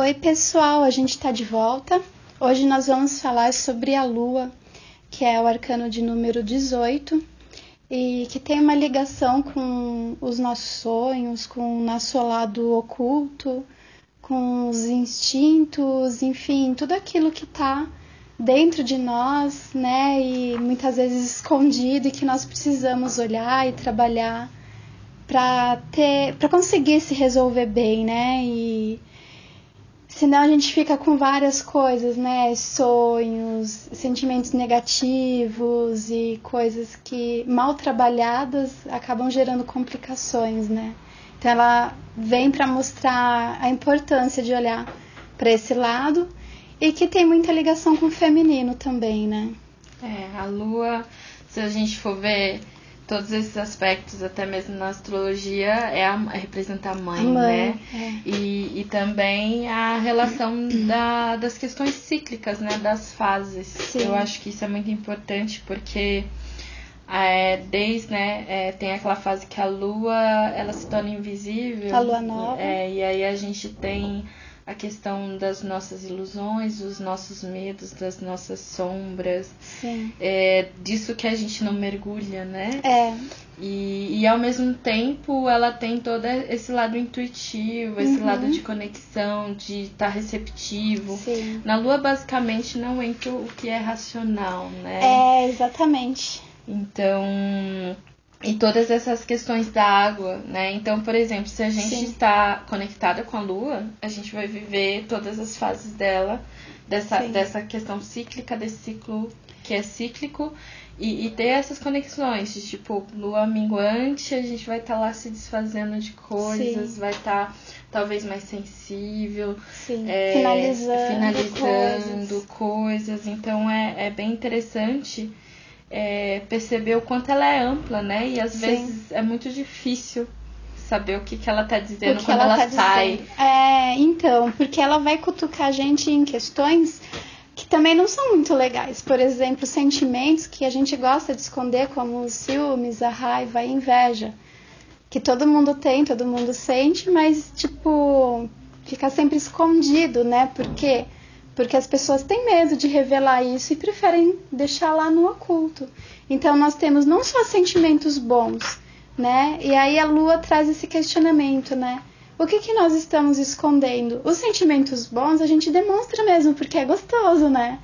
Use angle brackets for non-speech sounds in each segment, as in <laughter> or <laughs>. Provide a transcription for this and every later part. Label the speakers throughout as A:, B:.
A: Oi, pessoal, a gente está de volta. Hoje nós vamos falar sobre a Lua, que é o arcano de número 18 e que tem uma ligação com os nossos sonhos, com o nosso lado oculto, com os instintos, enfim, tudo aquilo que está dentro de nós, né, e muitas vezes escondido e que nós precisamos olhar e trabalhar para ter, para conseguir se resolver bem, né, e senão a gente fica com várias coisas, né? Sonhos, sentimentos negativos e coisas que mal trabalhadas acabam gerando complicações, né? Então ela vem para mostrar a importância de olhar para esse lado e que tem muita ligação com o feminino também, né?
B: É, a lua, se a gente for ver todos esses aspectos, até mesmo na astrologia, é, a, é representar a mãe,
A: A mãe,
B: né?
A: é.
B: E, e também a relação <clears throat> da, das questões cíclicas, né? Das fases.
A: Sim.
B: Eu acho que isso é muito importante porque é, desde, né, é, tem aquela fase que a lua ela se torna invisível.
A: A lua nova.
B: É, e aí a gente tem a questão das nossas ilusões, dos nossos medos, das nossas sombras,
A: Sim.
B: é, disso que a gente não mergulha, né?
A: É,
B: E, e ao mesmo tempo ela tem todo esse lado intuitivo, esse
A: Uhum.
B: lado de conexão, de estar receptivo.
A: sim.
B: Na lua, basicamente, não entra o que é racional, né?
A: É, exatamente.
B: Então, e todas essas questões da água, né? Então, por exemplo, se a gente
A: Sim.
B: está conectada com a lua, a gente vai viver todas as fases dela, dessa,
A: Sim.
B: dessa questão cíclica, desse ciclo que é cíclico, e, e ter essas conexões, de tipo, lua minguante, a gente vai estar lá se desfazendo de coisas,
A: Sim.
B: vai estar talvez mais sensível, é,
A: finalizando,
B: finalizando
A: coisas.
B: coisas. Então é, é bem interessante é, perceber o quanto ela é ampla, né? E às
A: Sim.
B: vezes é muito difícil saber o que, que ela tá dizendo quando ela,
A: tá
B: sai.
A: dizendo. É, então, porque ela vai cutucar a gente em questões que também não são muito legais. Por exemplo, sentimentos que a gente gosta de esconder, como os ciúmes, a raiva, a inveja. Que todo mundo tem, todo mundo sente, mas, tipo, fica sempre escondido, né? Por quê? Porque as pessoas têm medo de revelar isso e preferem deixar lá no oculto. Então, nós temos não só sentimentos bons, né? E aí a lua traz esse questionamento, né? O que, que nós estamos escondendo? Os sentimentos bons a gente demonstra mesmo, porque é gostoso, né?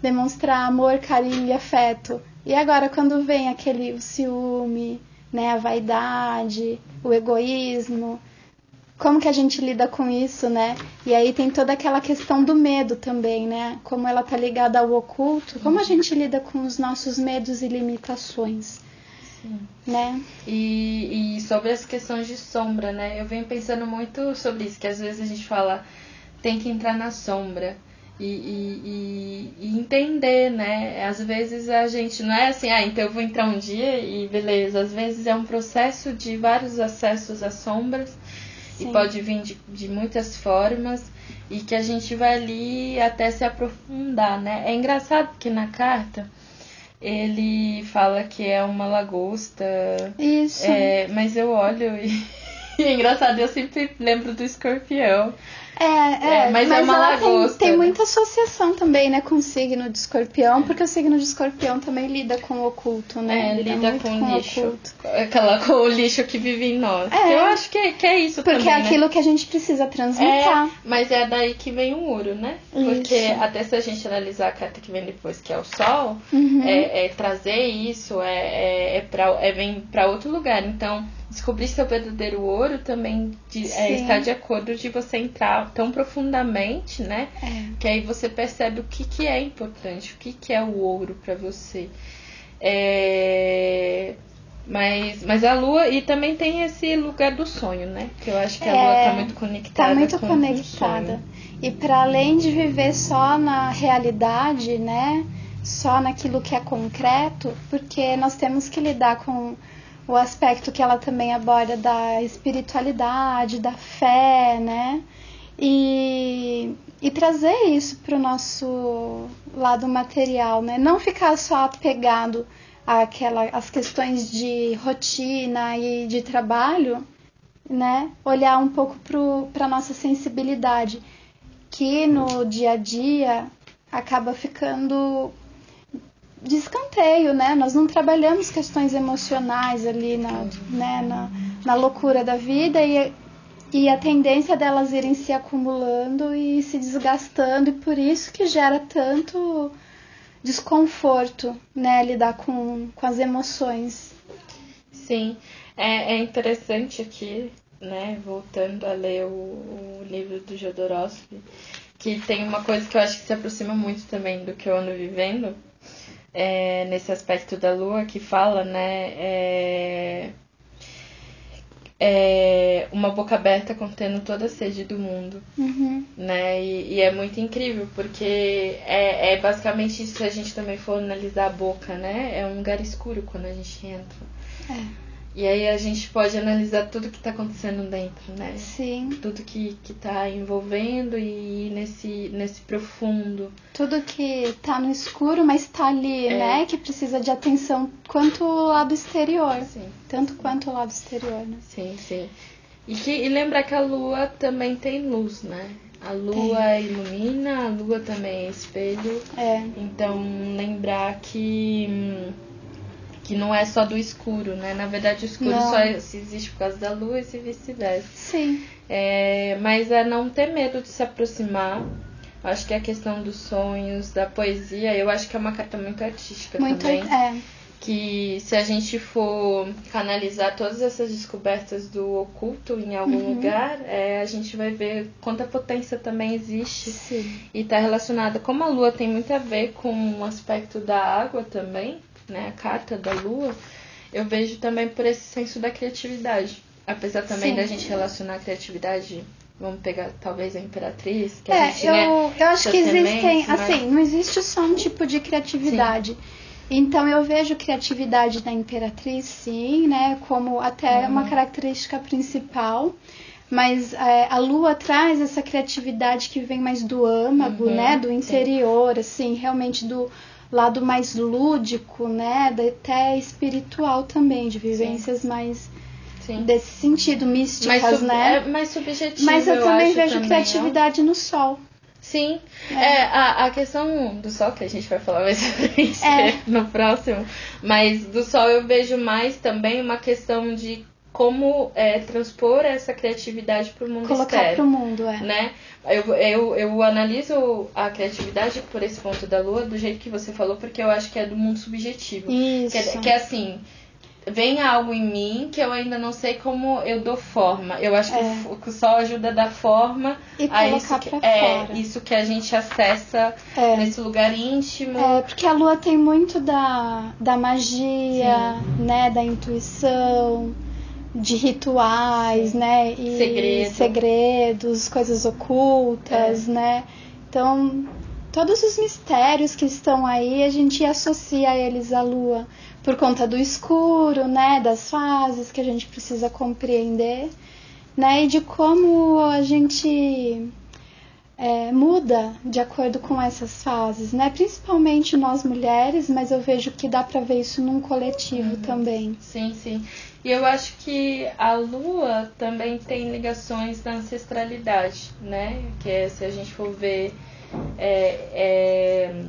A: Demonstrar amor, carinho e afeto. E agora, quando vem aquele ciúme, né? A vaidade, o egoísmo, como que a gente lida com isso, né? E aí tem toda aquela questão do medo também, né? Como ela tá ligada ao oculto, como a gente lida com os nossos medos e limitações, né?
B: E, e sobre as questões de sombra, né? Eu venho pensando muito sobre isso, que às vezes a gente fala tem que entrar na sombra. E, e, e- e entender, né? Às vezes a gente não é assim, ah, então eu vou entrar um dia e beleza. Às vezes é um processo de vários acessos às sombras
A: Sim.
B: e pode vir de, de muitas formas e que a gente vai ali até se aprofundar, né? É engraçado porque na carta ele fala que é uma lagosta,
A: Isso.
B: é, mas eu olho e, e <laughs> é engraçado, eu sempre lembro do escorpião.
A: É, é,
B: É, mas é uma
A: ela tem-
B: lagosta,
A: Tem,
B: né?
A: muita associação também, né, com o signo de escorpião, porque o signo de escorpião também lida com o oculto, né?
B: É,
A: Lida
B: lida
A: muito
B: com
A: o
B: lixo.
A: oculto.
B: Aquela, com o lixo que vive em nós.
A: É.
B: Eu acho que, que é isso
A: Porque
B: também,
A: é
B: né?
A: aquilo que a gente precisa transmutar.
B: É, mas é daí que vem o muro, né? Porque
A: Isso.
B: até se a gente analisar a carta que vem depois, que é o sol,
A: Uhum.
B: é, é trazer isso, é, é, é, pra, é vem para outro lugar. Então, descobrir seu verdadeiro ouro também de- é, está de acordo de você entrar tão profundamente, né?
A: É.
B: Que aí você percebe o que, que é importante, o que, que é o ouro para você. É, Mas, mas a lua, e também tem esse lugar do sonho, né? Que eu acho que a lua
A: É,
B: tá muito conectada.
A: Tá muito
B: com
A: conectada. E para além de viver só na realidade, né? Só naquilo que é concreto, porque nós temos que lidar com o aspecto que ela também aborda da espiritualidade, da fé, né? E, e trazer isso para o nosso lado material, né? Não ficar só apegado àquela, às questões de rotina e de trabalho, né? Olhar um pouco para a nossa sensibilidade, que no dia a dia acaba ficando de escanteio, né? Nós não trabalhamos questões emocionais ali na, né, na, na loucura da vida e, e a tendência delas irem se acumulando e se desgastando e por isso que gera tanto desconforto, né? Lidar com, com as emoções.
B: Sim, é, é interessante aqui, né? Voltando a ler o, o livro do Jodorowsky, que tem uma coisa que eu acho que se aproxima muito também do que eu ando vivendo, é, nesse aspecto da lua, que fala, né? É, é uma boca aberta contendo toda a sede do mundo,
A: uhum.
B: né? E, e, é muito incrível porque é, é basicamente isso se a gente também for analisar a boca, né? É um lugar escuro quando a gente entra.
A: É.
B: E aí a gente pode analisar tudo que está acontecendo dentro, né?
A: Sim.
B: Tudo que, que tá envolvendo e nesse, nesse profundo.
A: Tudo que está no escuro, mas está ali, é. né? Que precisa de atenção quanto o lado exterior.
B: Sim.
A: Tanto quanto o lado exterior, né?
B: Sim, sim. E, que, e lembrar que a lua também tem luz, né? A lua tem. ilumina, a lua também é espelho.
A: É.
B: Então, lembrar que. Hum, que não é só do escuro, né? Na verdade, o escuro não. só existe por causa da luz e vice-versa.
A: Sim.
B: É, mas é não ter medo de se aproximar. Acho que a questão dos sonhos, da poesia, eu acho que é uma carta muito artística
A: muito,
B: também.
A: É.
B: Que se a gente for canalizar todas essas descobertas do oculto em algum uhum. lugar, é, a gente vai ver quanta potência também existe.
A: Sim.
B: E está relacionada. Como a lua tem muito a ver com o aspecto da água também, né, a carta da lua, eu vejo também por esse senso da criatividade. Apesar também Sim. da gente relacionar a criatividade, vamos pegar talvez a imperatriz, que
A: é,
B: a gente,
A: eu,
B: né,
A: eu acho que existem, mas... assim, não existe só um tipo de criatividade. Sim. Então eu vejo criatividade da imperatriz, sim, né, como até uhum. uma característica principal. Mas é, a lua traz essa criatividade que vem mais do âmago, uhum, né? Do interior, sim. assim, realmente do, lado mais lúdico, né? Até espiritual também, de vivências Sim. mais Sim. desse sentido, místicas,
B: mais
A: né?
B: É mais subjetivo.
A: Mas eu,
B: eu
A: também vejo
B: também,
A: criatividade
B: não?
A: no sol.
B: Sim, é. é, a, a questão do sol, que a gente vai falar mais <laughs> sobre isso
A: é.
B: no próximo, mas do sol eu vejo mais também uma questão de como é, transpor essa criatividade para o mundo
A: Colocar
B: externo.
A: para o mundo, é.
B: Né? Eu, eu, eu analiso a criatividade por esse ponto da lua do jeito que você falou, porque eu acho que é do mundo subjetivo.
A: Isso.
B: Que é, que é assim, vem algo em mim que eu ainda não sei como eu dou forma. Eu acho que, é. o, que sol ajuda a dar forma
A: e
B: a isso que,
A: é,
B: isso que a gente acessa
A: é.
B: nesse lugar íntimo.
A: É, porque a lua tem muito da, da magia, Sim. né, da intuição de rituais, né? E
B: Segredo.
A: segredos, coisas ocultas,
B: é.
A: né? Então, todos os mistérios que estão aí, a gente associa eles à lua por conta do escuro, né, das fases que a gente precisa compreender, né, e de como a gente é, muda de acordo com essas fases, né? Principalmente nós mulheres, mas eu vejo que dá para ver isso num coletivo
B: uhum.
A: também.
B: Sim, sim. E eu acho que a Lua também tem ligações da ancestralidade, né? Que é, se a gente for ver é, é,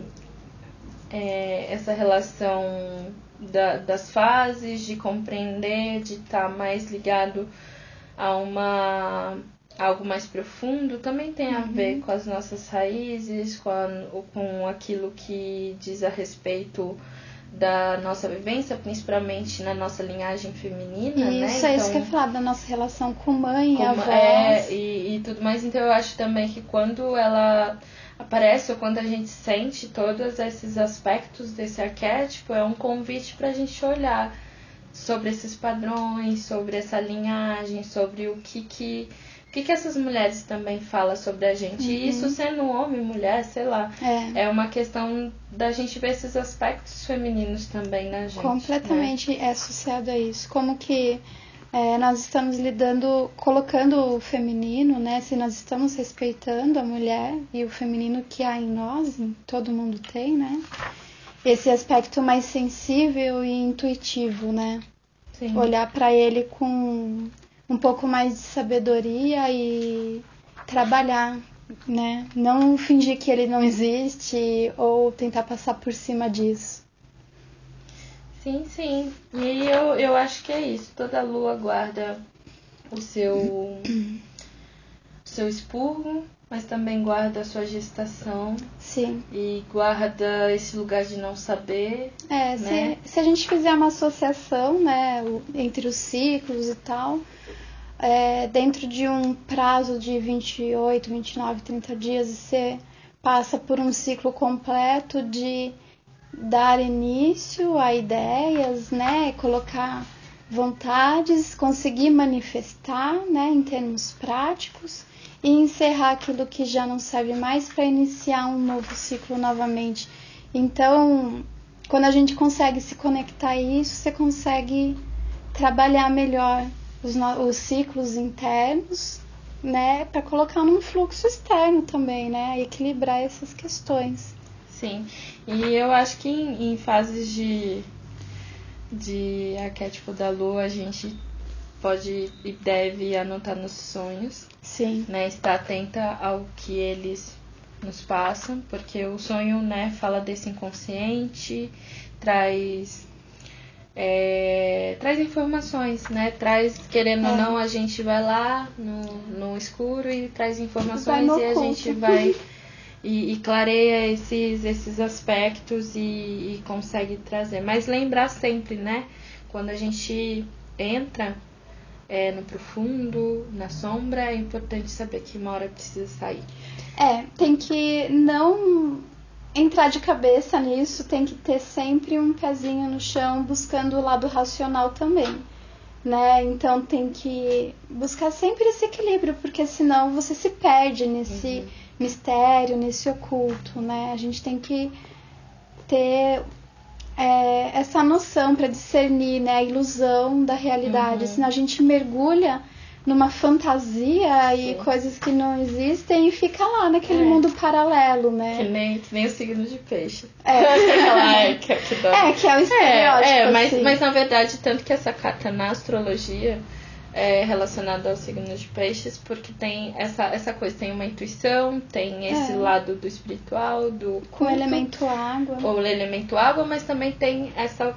B: é, essa relação da, das fases, de compreender, de estar tá mais ligado a uma algo mais profundo também tem a uhum. ver com as nossas raízes, com, a, com aquilo que diz a respeito da nossa vivência, principalmente na nossa linhagem feminina,
A: isso,
B: né?
A: Isso, é isso que eu ia falar, da nossa relação com mãe
B: com,
A: avós.
B: É, e, e tudo mais. Então eu acho também que quando ela aparece ou quando a gente sente todos esses aspectos desse arquétipo, é um convite para a gente olhar sobre esses padrões, sobre essa linhagem, sobre o que que que, que essas mulheres também falam sobre a gente? Uhum. E isso sendo homem, mulher, sei lá.
A: É.
B: é uma questão da gente ver esses aspectos femininos também na gente.
A: Completamente
B: né?
A: é associado a isso. Como que é, nós estamos lidando, colocando o feminino, né? Se nós estamos respeitando a mulher e o feminino que há em nós, todo mundo tem, né? Esse aspecto mais sensível e intuitivo, né?
B: Sim.
A: Olhar para ele com um pouco mais de sabedoria e trabalhar né? Não fingir que ele não existe ou tentar passar por cima disso.
B: Sim, sim. E eu, eu acho que é isso. Toda lua guarda o seu, seu expurgo, mas também guarda a sua gestação.
A: Sim.
B: E guarda esse lugar de não saber.
A: É,
B: né?
A: se, se a gente fizer uma associação, né, entre os ciclos e tal, é, dentro de um prazo de 28, 29, 30 dias, você passa por um ciclo completo de dar início a ideias, né, colocar vontades, conseguir manifestar, né, em termos práticos e encerrar aquilo que já não serve mais para iniciar um novo ciclo novamente. Então, quando a gente consegue se conectar a isso, você consegue trabalhar melhor os, os ciclos internos, né, para colocar num fluxo externo também, né, equilibrar essas questões.
B: Sim, e eu acho que em, em fases de, de arquétipo da lua a gente pode e deve anotar nos sonhos.
A: Sim.
B: Né, estar atenta ao que eles nos passam, porque o sonho, né, fala desse inconsciente, traz é, traz informações, né? Traz, querendo é. ou não, a gente vai lá no, no escuro e traz informações e a gente vai <laughs> e, e, clareia esses, esses aspectos e, e consegue trazer. Mas lembrar sempre, né? Quando a gente entra é, no profundo, na sombra, é importante saber que uma hora precisa sair.
A: É, tem que não entrar de cabeça nisso, tem que ter sempre um pezinho no chão, buscando o lado racional também. Né? Então tem que buscar sempre esse equilíbrio, porque senão você se perde nesse uhum. mistério, nesse oculto, né? A gente tem que ter é, essa noção para discernir né, a ilusão da realidade, uhum. senão a gente mergulha numa fantasia e coisas que não existem e fica lá naquele é. mundo paralelo, né?
B: Que nem, que nem o signo de peixe.
A: É. <laughs>
B: é, que, que,
A: é, que é o estereótipo.
B: É, é mas,
A: assim.
B: mas na verdade, tanto que essa carta na astrologia é, relacionado ao signo de peixes, porque tem essa, essa coisa, tem uma intuição, tem esse é. lado do espiritual, do
A: com o elemento água.
B: Ou o elemento água, mas também tem essa,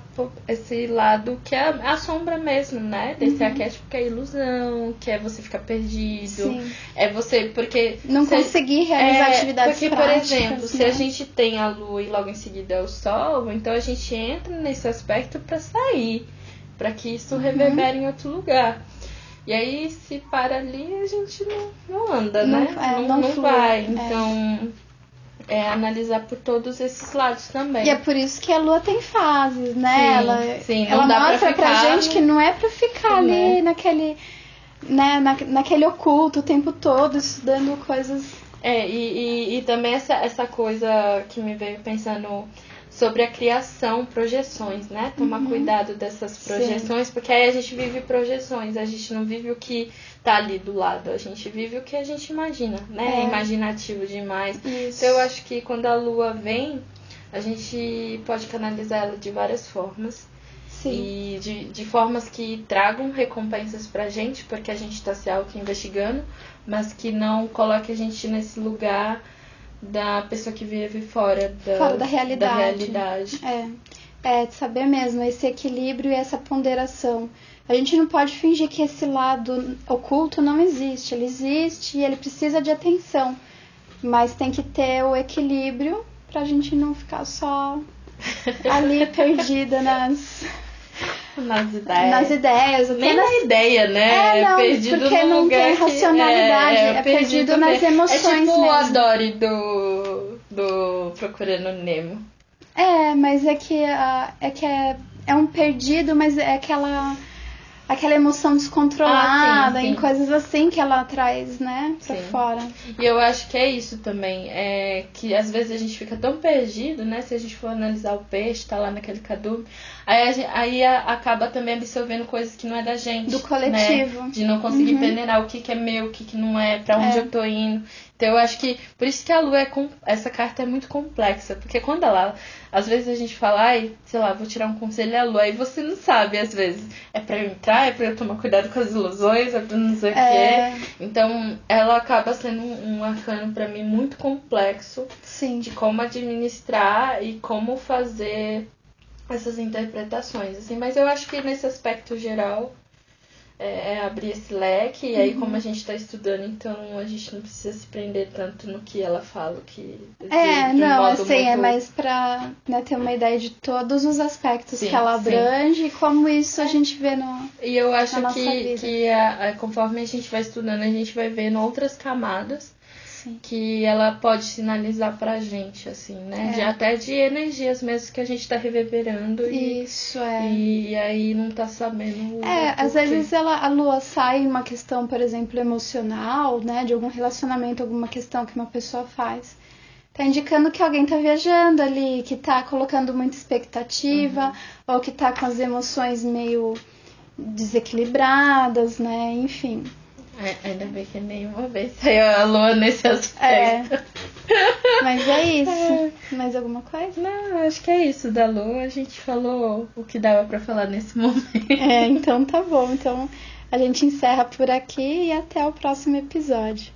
B: esse lado que é a sombra mesmo, né? Desse uhum. arquétipo que é ilusão, que é você ficar perdido. Sim. É você, porque.
A: Não
B: se,
A: conseguir realizar
B: é,
A: atividades
B: Porque,
A: práticas,
B: por exemplo,
A: né?
B: se a gente tem a lua e logo em seguida é o sol, então a gente entra nesse aspecto para sair. para que isso uhum. reverbere em outro lugar. E aí, se para ali, a gente não, não anda,
A: não,
B: né?
A: É,
B: não,
A: não,
B: não vai.
A: É.
B: Então, é analisar por todos esses lados também.
A: E é por isso que a lua tem fases, né?
B: Sim,
A: ela
B: sim,
A: ela mostra pra,
B: pra
A: gente que não é pra ficar ali é. naquele. Né, na, naquele oculto o tempo todo, estudando coisas.
B: É, e, e, e também essa, essa coisa que me veio pensando sobre a criação, projeções, né? Tomar uhum. cuidado dessas projeções, Sim. porque aí a gente vive projeções, a gente não vive o que tá ali do lado, a gente vive o que a gente imagina, né? É, imaginativo demais.
A: Isso.
B: Então eu acho que quando a lua vem, a gente pode canalizar ela de várias formas.
A: Sim.
B: E de, de formas que tragam recompensas pra gente, porque a gente tá se auto-investigando, mas que não coloque a gente nesse lugar da pessoa que vive fora da,
A: fora da realidade.
B: Da realidade.
A: É. É, de saber mesmo esse equilíbrio e essa ponderação. A gente não pode fingir que esse lado oculto não existe. Ele existe e ele precisa de atenção. Mas tem que ter o equilíbrio pra gente não ficar só <laughs> ali perdida nas <laughs>
B: nas ideias.
A: Nas ideias.
B: Nem nas... na ideia, né?
A: É, não,
B: perdido
A: porque não tem racionalidade.
B: É,
A: é, é perdido, perdido nas emoções
B: É tipo
A: mesmo.
B: o Adore do, do Procurando Nemo.
A: É, mas é que, uh, é, que é, é um perdido, mas é aquela aquela emoção descontrolada,
B: ah, sim, sim.
A: em coisas assim que ela traz, né, pra sim. fora.
B: E eu acho que é isso também, é que às vezes a gente fica tão perdido, né, se a gente for analisar o peixe, tá lá naquele cadume, aí, gente, aí acaba também absorvendo coisas que não é da gente.
A: Do coletivo.
B: Né? De não conseguir uhum. peneirar o que, que é meu, o que, que não é, pra onde é. eu tô indo. Então eu acho que por isso que a lua é com... essa carta é muito complexa, porque quando ela às vezes a gente fala, ai, sei lá, vou tirar um conselho à lua, aí você não sabe às vezes, é para eu entrar, é para eu tomar cuidado com as ilusões, é para não sei o é... quê. Então, ela acaba sendo um, um arcano para mim muito complexo
A: Sim.
B: de como administrar e como fazer essas interpretações, assim, mas eu acho que nesse aspecto geral é, é abrir esse leque, e aí, uhum. como a gente está estudando, então a gente não precisa se prender tanto no que ela fala, que.
A: É, não, assim, é muito... é mais pra né, ter uma ideia de todos os aspectos sim, que ela abrange sim. e como isso a gente vê no.
B: E eu acho que, que a, a, conforme a gente vai estudando, a gente vai vendo outras camadas
A: Sim.
B: que ela pode sinalizar pra gente, assim, né? É. De, até de energias mesmo que a gente tá reverberando.
A: Isso,
B: e,
A: é.
B: E aí não tá sabendo.
A: É, às vezes ela, a lua sai uma questão, por exemplo, emocional, né? De algum relacionamento, alguma questão que uma pessoa faz. Tá indicando que alguém tá viajando ali, que tá colocando muita expectativa, uhum. ou que tá com as emoções meio desequilibradas, né? Enfim.
B: É, ainda bem que nenhuma vez saiu a lua nesse aspecto. É.
A: Mas é <laughs> isso. É. Mais alguma coisa?
B: Não, acho que é isso. Da lua a gente falou o que dava para falar nesse <laughs> momento.
A: É, então tá bom. Então a gente encerra por aqui e até o próximo episódio.